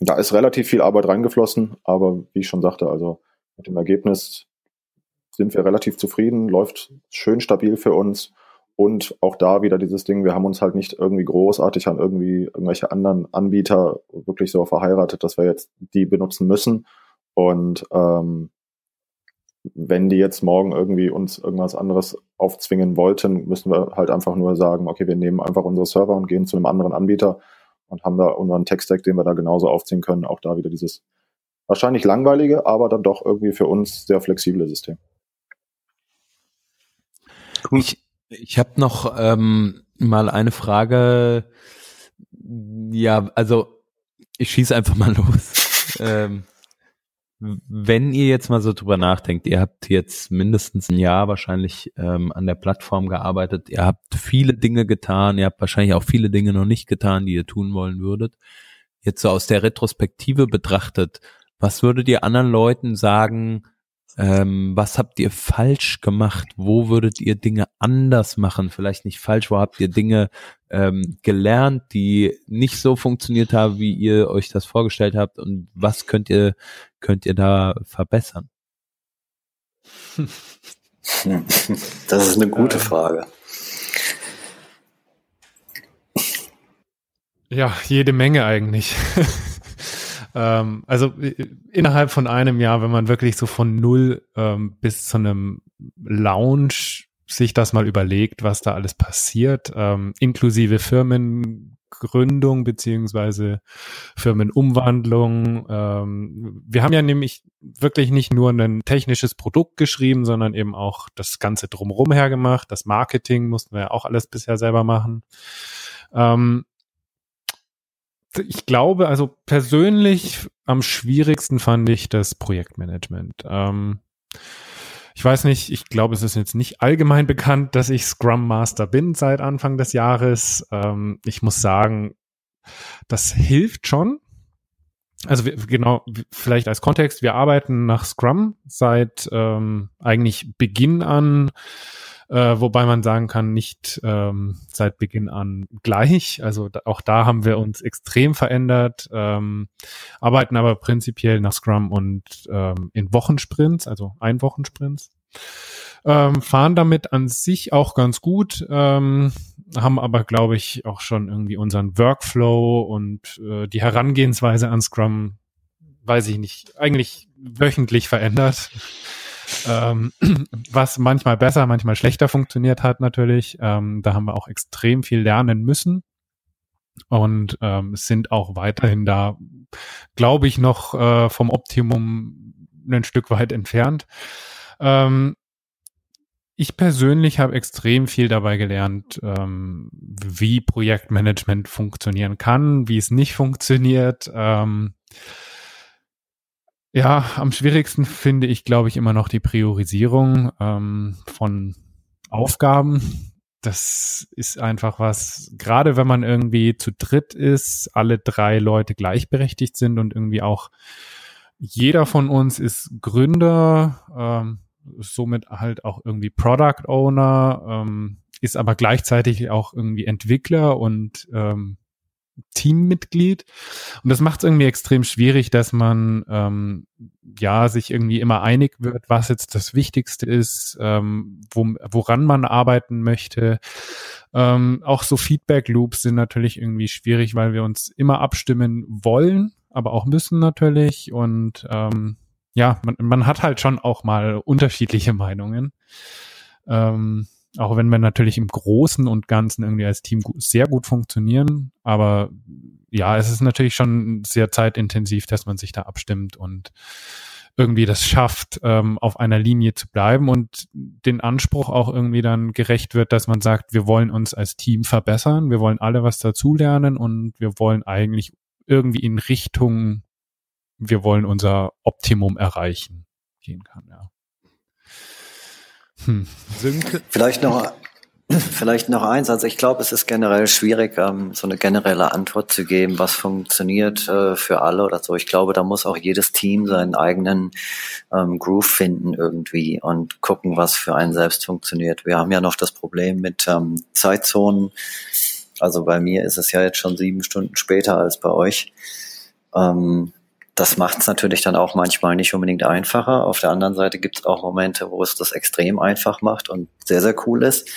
da ist relativ viel Arbeit reingeflossen, aber wie ich schon sagte, also mit dem Ergebnis sind wir relativ zufrieden, läuft schön stabil für uns. Und auch da wieder dieses Ding, wir haben uns halt nicht irgendwie großartig an irgendwie irgendwelche anderen Anbieter wirklich so verheiratet, dass wir jetzt die benutzen müssen. Und ähm, wenn die jetzt morgen irgendwie uns irgendwas anderes aufzwingen wollten, müssen wir halt einfach nur sagen, okay, wir nehmen einfach unsere Server und gehen zu einem anderen Anbieter und haben da unseren Tech-Stack, den wir da genauso aufziehen können. Auch da wieder dieses wahrscheinlich langweilige, aber dann doch irgendwie für uns sehr flexible System. Ich, ich habe noch ähm, mal eine Frage. Ja, also ich schieße einfach mal los. ähm, wenn ihr jetzt mal so drüber nachdenkt, ihr habt jetzt mindestens ein Jahr wahrscheinlich ähm, an der Plattform gearbeitet, ihr habt viele Dinge getan, ihr habt wahrscheinlich auch viele Dinge noch nicht getan, die ihr tun wollen würdet. Jetzt so aus der Retrospektive betrachtet, was würdet ihr anderen Leuten sagen, ähm, was habt ihr falsch gemacht? Wo würdet ihr Dinge anders machen? Vielleicht nicht falsch, wo habt ihr Dinge ähm, gelernt, die nicht so funktioniert haben, wie ihr euch das vorgestellt habt? Und was könnt ihr, könnt ihr da verbessern? Das ist eine gute Frage. Ja, jede Menge eigentlich. Ähm, also innerhalb von einem Jahr, wenn man wirklich so von null ähm, bis zu einem Lounge sich das mal überlegt, was da alles passiert, ähm, inklusive Firmen Firmengründung beziehungsweise Firmenumwandlung. Ähm, wir haben ja nämlich wirklich nicht nur ein technisches Produkt geschrieben, sondern eben auch das Ganze drumherum hergemacht. Das Marketing mussten wir ja auch alles bisher selber machen. Ähm, ich glaube, also persönlich am schwierigsten fand ich das Projektmanagement. Ähm, ich weiß nicht, ich glaube, es ist jetzt nicht allgemein bekannt, dass ich Scrum Master bin seit Anfang des Jahres. Ähm, ich muss sagen, das hilft schon. Also wir, genau, vielleicht als Kontext, wir arbeiten nach Scrum seit ähm, eigentlich Beginn an äh, wobei man sagen kann, nicht ähm, seit Beginn an gleich. Also da, auch da haben wir uns extrem verändert, ähm, arbeiten aber prinzipiell nach Scrum und ähm, in Wochensprints, also Einwochensprints. Ähm, fahren damit an sich auch ganz gut, ähm, haben aber, glaube ich, auch schon irgendwie unseren Workflow und äh, die Herangehensweise an Scrum, weiß ich nicht, eigentlich wöchentlich verändert ähm, was manchmal besser, manchmal schlechter funktioniert hat natürlich. Ähm, da haben wir auch extrem viel lernen müssen und ähm, sind auch weiterhin da, glaube ich, noch äh, vom Optimum ein Stück weit entfernt. Ähm, ich persönlich habe extrem viel dabei gelernt, ähm, wie Projektmanagement funktionieren kann, wie es nicht funktioniert. Ähm, ja, am schwierigsten finde ich, glaube ich, immer noch die Priorisierung ähm, von Aufgaben. Das ist einfach was, gerade wenn man irgendwie zu dritt ist, alle drei Leute gleichberechtigt sind und irgendwie auch jeder von uns ist Gründer, ähm, somit halt auch irgendwie Product Owner, ähm, ist aber gleichzeitig auch irgendwie Entwickler und ähm, Teammitglied. Und das macht es irgendwie extrem schwierig, dass man ähm, ja sich irgendwie immer einig wird, was jetzt das Wichtigste ist, ähm, wo, woran man arbeiten möchte. Ähm, auch so Feedback-Loops sind natürlich irgendwie schwierig, weil wir uns immer abstimmen wollen, aber auch müssen natürlich. Und ähm, ja, man, man hat halt schon auch mal unterschiedliche Meinungen. Ähm, auch wenn wir natürlich im Großen und Ganzen irgendwie als Team sehr gut funktionieren. Aber ja, es ist natürlich schon sehr zeitintensiv, dass man sich da abstimmt und irgendwie das schafft, ähm, auf einer Linie zu bleiben und den Anspruch auch irgendwie dann gerecht wird, dass man sagt, wir wollen uns als Team verbessern, wir wollen alle was dazulernen und wir wollen eigentlich irgendwie in Richtung, wir wollen unser Optimum erreichen gehen kann, ja. Hm. Vielleicht noch, vielleicht noch eins. Also ich glaube, es ist generell schwierig, ähm, so eine generelle Antwort zu geben, was funktioniert äh, für alle oder so. Ich glaube, da muss auch jedes Team seinen eigenen ähm, Groove finden irgendwie und gucken, was für einen selbst funktioniert. Wir haben ja noch das Problem mit ähm, Zeitzonen. Also bei mir ist es ja jetzt schon sieben Stunden später als bei euch. Ähm, das macht es natürlich dann auch manchmal nicht unbedingt einfacher. Auf der anderen Seite gibt es auch Momente, wo es das extrem einfach macht und sehr, sehr cool ist.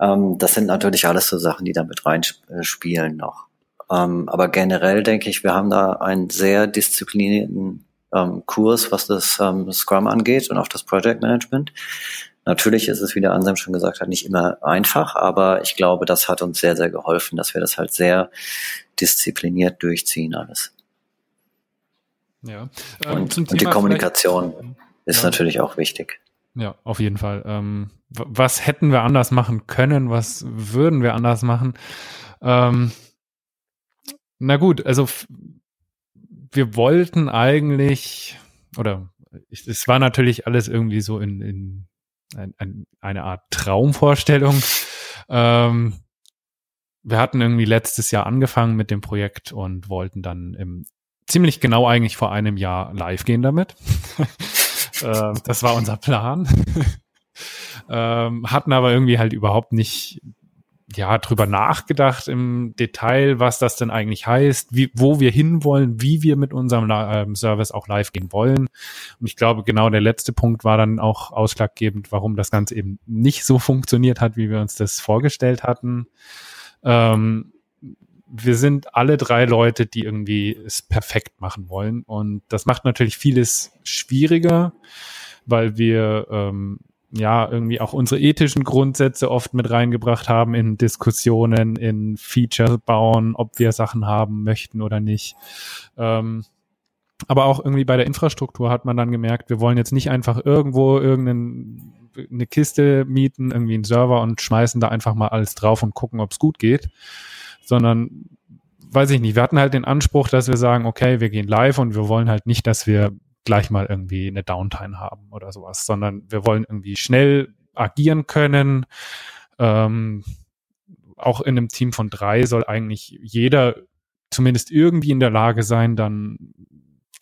Ähm, das sind natürlich alles so Sachen, die da mit reinspielen noch. Ähm, aber generell denke ich, wir haben da einen sehr disziplinierten ähm, Kurs, was das ähm, Scrum angeht und auch das Project Management. Natürlich ist es, wie der Ansem schon gesagt hat, nicht immer einfach, aber ich glaube, das hat uns sehr, sehr geholfen, dass wir das halt sehr diszipliniert durchziehen alles. Ja. Ähm, und, und die Kommunikation ist ja. natürlich auch wichtig. Ja, auf jeden Fall. Ähm, was hätten wir anders machen können? Was würden wir anders machen? Ähm, na gut, also wir wollten eigentlich, oder es war natürlich alles irgendwie so in, in ein, ein, eine Art Traumvorstellung. Ähm, wir hatten irgendwie letztes Jahr angefangen mit dem Projekt und wollten dann im ziemlich genau eigentlich vor einem Jahr live gehen damit. äh, das war unser Plan. ähm, hatten aber irgendwie halt überhaupt nicht ja drüber nachgedacht im Detail, was das denn eigentlich heißt, wie, wo wir hinwollen, wie wir mit unserem ähm, Service auch live gehen wollen. Und ich glaube, genau der letzte Punkt war dann auch ausschlaggebend, warum das Ganze eben nicht so funktioniert hat, wie wir uns das vorgestellt hatten. Ähm, wir sind alle drei Leute, die irgendwie es perfekt machen wollen. Und das macht natürlich vieles schwieriger, weil wir ähm, ja irgendwie auch unsere ethischen Grundsätze oft mit reingebracht haben in Diskussionen, in Feature bauen, ob wir Sachen haben möchten oder nicht. Ähm, aber auch irgendwie bei der Infrastruktur hat man dann gemerkt, wir wollen jetzt nicht einfach irgendwo irgendeinen eine Kiste mieten, irgendwie einen Server und schmeißen da einfach mal alles drauf und gucken, ob es gut geht, sondern weiß ich nicht, wir hatten halt den Anspruch, dass wir sagen, okay, wir gehen live und wir wollen halt nicht, dass wir gleich mal irgendwie eine Downtime haben oder sowas, sondern wir wollen irgendwie schnell agieren können. Ähm, auch in einem Team von drei soll eigentlich jeder zumindest irgendwie in der Lage sein, dann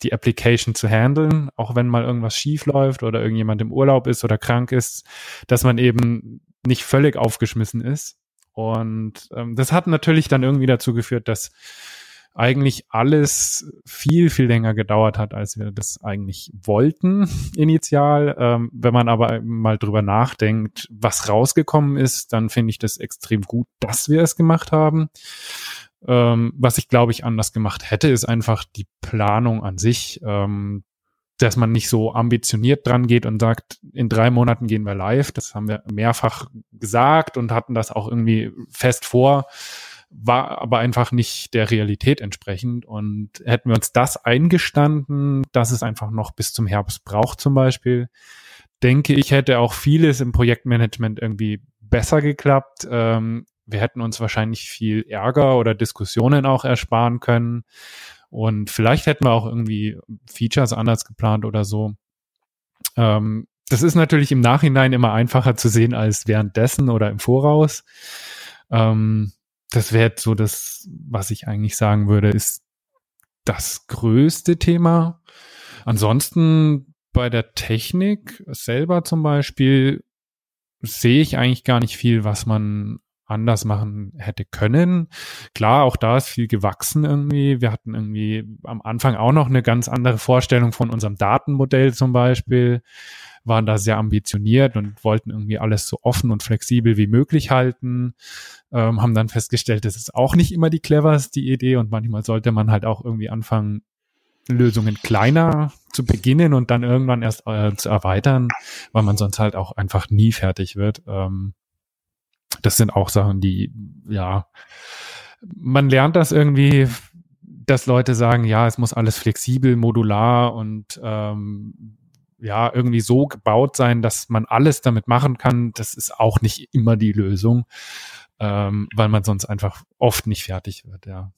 die Application zu handeln, auch wenn mal irgendwas schief läuft oder irgendjemand im Urlaub ist oder krank ist, dass man eben nicht völlig aufgeschmissen ist. Und ähm, das hat natürlich dann irgendwie dazu geführt, dass eigentlich alles viel, viel länger gedauert hat, als wir das eigentlich wollten initial. Ähm, wenn man aber mal drüber nachdenkt, was rausgekommen ist, dann finde ich das extrem gut, dass wir es gemacht haben. Ähm, was ich glaube ich anders gemacht hätte, ist einfach die Planung an sich, ähm, dass man nicht so ambitioniert dran geht und sagt, in drei Monaten gehen wir live. Das haben wir mehrfach gesagt und hatten das auch irgendwie fest vor, war aber einfach nicht der Realität entsprechend. Und hätten wir uns das eingestanden, dass es einfach noch bis zum Herbst braucht zum Beispiel, denke ich, hätte auch vieles im Projektmanagement irgendwie besser geklappt. Ähm, wir hätten uns wahrscheinlich viel Ärger oder Diskussionen auch ersparen können. Und vielleicht hätten wir auch irgendwie Features anders geplant oder so. Ähm, das ist natürlich im Nachhinein immer einfacher zu sehen als währenddessen oder im Voraus. Ähm, das wäre so das, was ich eigentlich sagen würde, ist das größte Thema. Ansonsten bei der Technik selber zum Beispiel sehe ich eigentlich gar nicht viel, was man anders machen hätte können. Klar, auch da ist viel gewachsen irgendwie. Wir hatten irgendwie am Anfang auch noch eine ganz andere Vorstellung von unserem Datenmodell zum Beispiel, waren da sehr ambitioniert und wollten irgendwie alles so offen und flexibel wie möglich halten, ähm, haben dann festgestellt, das ist auch nicht immer die cleverste Idee und manchmal sollte man halt auch irgendwie anfangen, Lösungen kleiner zu beginnen und dann irgendwann erst äh, zu erweitern, weil man sonst halt auch einfach nie fertig wird. Ähm, das sind auch Sachen, die, ja, man lernt das irgendwie, dass Leute sagen, ja, es muss alles flexibel, modular und ähm, ja, irgendwie so gebaut sein, dass man alles damit machen kann. Das ist auch nicht immer die Lösung, ähm, weil man sonst einfach oft nicht fertig wird, ja.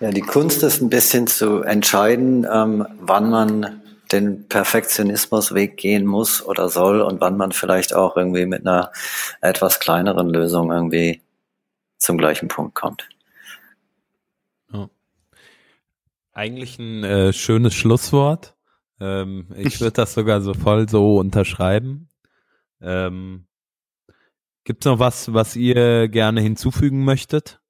Ja, die Kunst ist ein bisschen zu entscheiden, ähm, wann man den Perfektionismusweg gehen muss oder soll und wann man vielleicht auch irgendwie mit einer etwas kleineren Lösung irgendwie zum gleichen Punkt kommt. Ja. Eigentlich ein äh, schönes Schlusswort. Ähm, ich würde das sogar so voll so unterschreiben. Ähm, Gibt es noch was, was ihr gerne hinzufügen möchtet?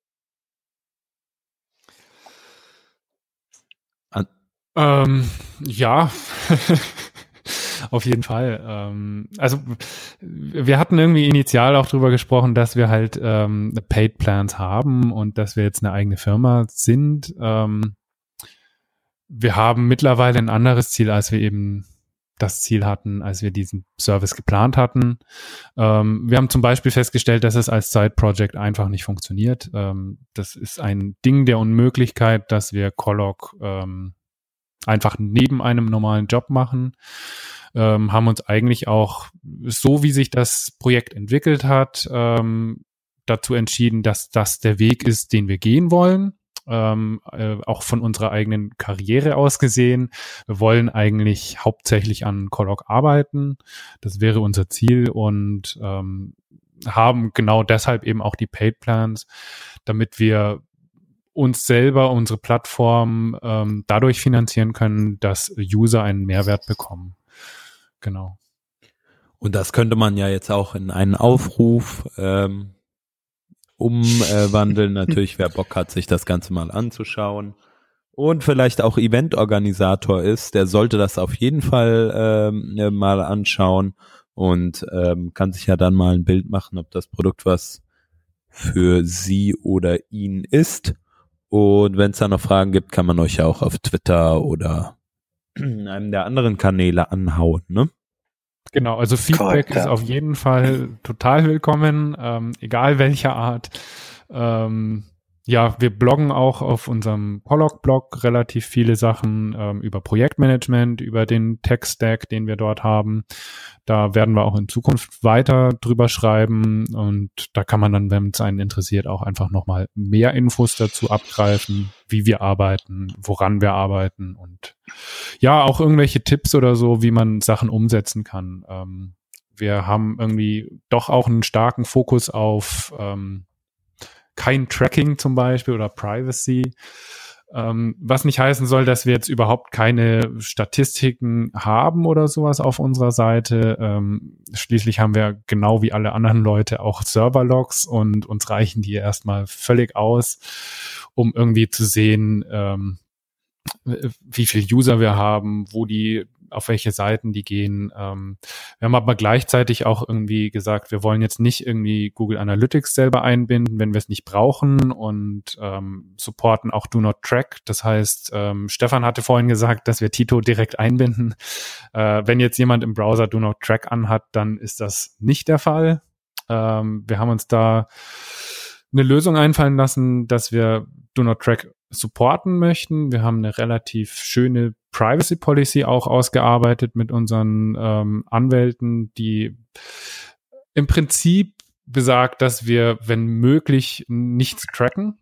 Ähm, ja, auf jeden Fall. Ähm, also wir hatten irgendwie initial auch drüber gesprochen, dass wir halt ähm, Paid Plans haben und dass wir jetzt eine eigene Firma sind. Ähm, wir haben mittlerweile ein anderes Ziel, als wir eben das Ziel hatten, als wir diesen Service geplant hatten. Ähm, wir haben zum Beispiel festgestellt, dass es als Side-Project einfach nicht funktioniert. Ähm, das ist ein Ding der Unmöglichkeit, dass wir Collog ähm, einfach neben einem normalen Job machen. Ähm, haben uns eigentlich auch, so wie sich das Projekt entwickelt hat, ähm, dazu entschieden, dass das der Weg ist, den wir gehen wollen. Ähm, äh, auch von unserer eigenen Karriere aus gesehen. Wir wollen eigentlich hauptsächlich an Collog arbeiten. Das wäre unser Ziel und ähm, haben genau deshalb eben auch die Paid Plans, damit wir uns selber, unsere Plattform ähm, dadurch finanzieren können, dass User einen Mehrwert bekommen. Genau. Und das könnte man ja jetzt auch in einen Aufruf ähm, umwandeln. Natürlich, wer Bock hat, sich das Ganze mal anzuschauen und vielleicht auch Eventorganisator ist, der sollte das auf jeden Fall ähm, mal anschauen und ähm, kann sich ja dann mal ein Bild machen, ob das Produkt was für sie oder ihn ist. Und wenn es da noch Fragen gibt, kann man euch ja auch auf Twitter oder einem der anderen Kanäle anhauen, ne? Genau, also Feedback Correct, ist ja. auf jeden Fall total willkommen, ähm, egal welcher Art. Ähm, ja, wir bloggen auch auf unserem Pollock-Blog relativ viele Sachen ähm, über Projektmanagement, über den Tech-Stack, den wir dort haben. Da werden wir auch in Zukunft weiter drüber schreiben und da kann man dann, wenn es einen interessiert, auch einfach nochmal mehr Infos dazu abgreifen, wie wir arbeiten, woran wir arbeiten und ja, auch irgendwelche Tipps oder so, wie man Sachen umsetzen kann. Ähm, wir haben irgendwie doch auch einen starken Fokus auf ähm, kein Tracking zum Beispiel oder Privacy. Ähm, was nicht heißen soll, dass wir jetzt überhaupt keine Statistiken haben oder sowas auf unserer Seite. Ähm, schließlich haben wir genau wie alle anderen Leute auch Serverlogs und uns reichen die erstmal völlig aus, um irgendwie zu sehen, ähm, wie viel User wir haben, wo die auf welche Seiten die gehen. Ähm, wir haben aber gleichzeitig auch irgendwie gesagt, wir wollen jetzt nicht irgendwie Google Analytics selber einbinden, wenn wir es nicht brauchen und ähm, supporten auch Do Not Track. Das heißt, ähm, Stefan hatte vorhin gesagt, dass wir Tito direkt einbinden. Äh, wenn jetzt jemand im Browser Do Not Track anhat, dann ist das nicht der Fall. Ähm, wir haben uns da eine Lösung einfallen lassen, dass wir Do Not Track supporten möchten. Wir haben eine relativ schöne Privacy Policy auch ausgearbeitet mit unseren ähm, Anwälten, die im Prinzip besagt, dass wir, wenn möglich, nichts tracken.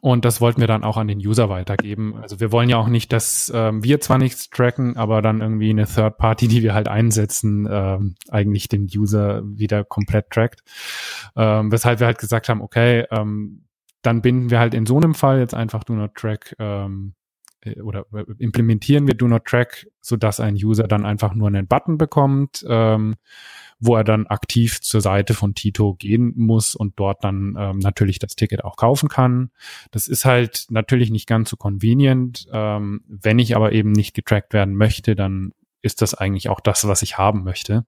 Und das wollten wir dann auch an den User weitergeben. Also wir wollen ja auch nicht, dass ähm, wir zwar nichts tracken, aber dann irgendwie eine Third Party, die wir halt einsetzen, ähm, eigentlich den User wieder komplett trackt. Ähm, weshalb wir halt gesagt haben, okay, ähm, dann binden wir halt in so einem Fall jetzt einfach Do Not Track ähm, äh, oder äh, implementieren wir Do Not Track, so dass ein User dann einfach nur einen Button bekommt, ähm, wo er dann aktiv zur Seite von Tito gehen muss und dort dann ähm, natürlich das Ticket auch kaufen kann. Das ist halt natürlich nicht ganz so convenient. Ähm, wenn ich aber eben nicht getrackt werden möchte, dann ist das eigentlich auch das, was ich haben möchte.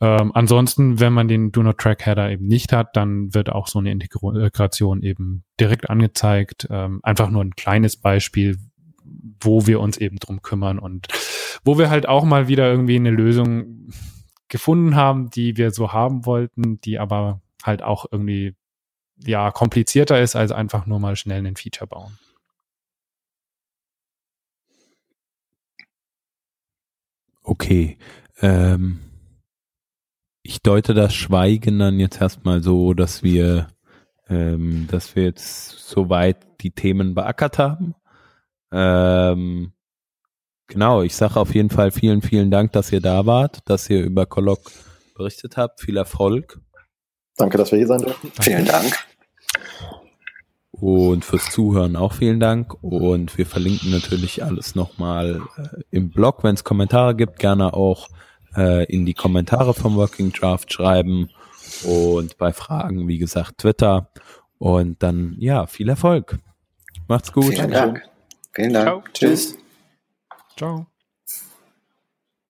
Ähm, ansonsten, wenn man den Do Not Track Header eben nicht hat, dann wird auch so eine Integration eben direkt angezeigt. Ähm, einfach nur ein kleines Beispiel, wo wir uns eben drum kümmern und wo wir halt auch mal wieder irgendwie eine Lösung gefunden haben, die wir so haben wollten, die aber halt auch irgendwie ja komplizierter ist als einfach nur mal schnell einen Feature bauen. Okay. Ähm, ich deute das Schweigen dann jetzt erstmal so, dass wir, ähm, dass wir jetzt soweit die Themen beackert haben. Ähm, genau, ich sage auf jeden Fall vielen, vielen Dank, dass ihr da wart, dass ihr über Colloq berichtet habt. Viel Erfolg. Danke, dass wir hier sein durften. Vielen Dank. Und fürs Zuhören auch vielen Dank. Und wir verlinken natürlich alles nochmal äh, im Blog. Wenn es Kommentare gibt, gerne auch äh, in die Kommentare vom Working Draft schreiben und bei Fragen, wie gesagt, Twitter. Und dann, ja, viel Erfolg. Macht's gut. Vielen Dank. Vielen Dank. Ciao. Tschüss. Ciao.